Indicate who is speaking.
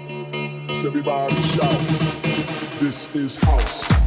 Speaker 1: Everybody shout. Everybody shout. This is house.